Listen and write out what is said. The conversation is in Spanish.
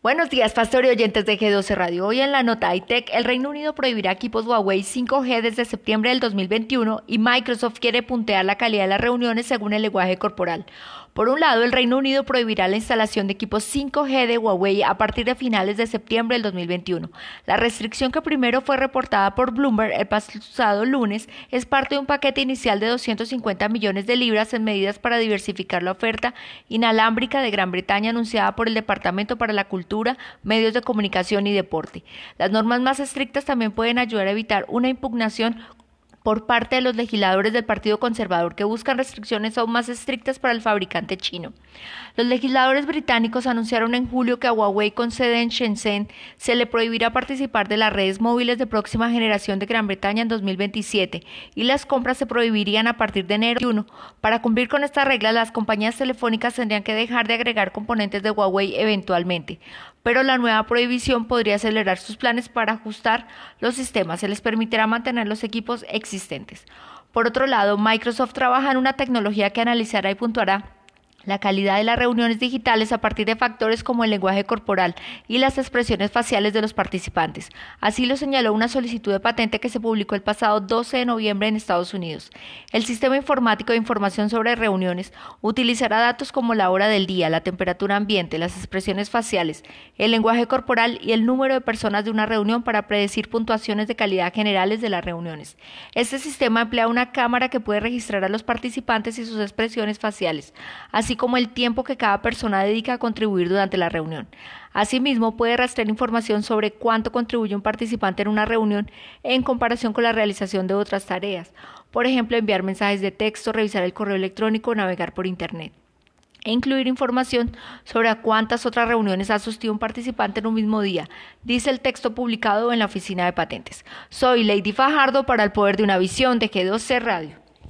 Buenos días, pastor y oyentes de G12 Radio. Hoy en la nota iTech, el Reino Unido prohibirá equipos Huawei 5G desde septiembre del 2021 y Microsoft quiere puntear la calidad de las reuniones según el lenguaje corporal. Por un lado, el Reino Unido prohibirá la instalación de equipos 5G de Huawei a partir de finales de septiembre del 2021. La restricción que primero fue reportada por Bloomberg el pasado lunes es parte de un paquete inicial de 250 millones de libras en medidas para diversificar la oferta inalámbrica de Gran Bretaña anunciada por el Departamento para la Cultura, Medios de Comunicación y Deporte. Las normas más estrictas también pueden ayudar a evitar una impugnación por parte de los legisladores del Partido Conservador que buscan restricciones aún más estrictas para el fabricante chino. Los legisladores británicos anunciaron en julio que a Huawei con sede en Shenzhen se le prohibirá participar de las redes móviles de próxima generación de Gran Bretaña en 2027 y las compras se prohibirían a partir de enero 1. Para cumplir con esta regla, las compañías telefónicas tendrían que dejar de agregar componentes de Huawei eventualmente pero la nueva prohibición podría acelerar sus planes para ajustar los sistemas. Se les permitirá mantener los equipos existentes. Por otro lado, Microsoft trabaja en una tecnología que analizará y puntuará la calidad de las reuniones digitales a partir de factores como el lenguaje corporal y las expresiones faciales de los participantes. Así lo señaló una solicitud de patente que se publicó el pasado 12 de noviembre en Estados Unidos. El sistema informático de información sobre reuniones utilizará datos como la hora del día, la temperatura ambiente, las expresiones faciales, el lenguaje corporal y el número de personas de una reunión para predecir puntuaciones de calidad generales de las reuniones. Este sistema emplea una cámara que puede registrar a los participantes y sus expresiones faciales, así como el tiempo que cada persona dedica a contribuir durante la reunión. Asimismo, puede rastrear información sobre cuánto contribuye un participante en una reunión en comparación con la realización de otras tareas. Por ejemplo, enviar mensajes de texto, revisar el correo electrónico navegar por Internet e incluir información sobre a cuántas otras reuniones ha asistido un participante en un mismo día, dice el texto publicado en la Oficina de Patentes. Soy Lady Fajardo para el Poder de una Visión de G12 Radio.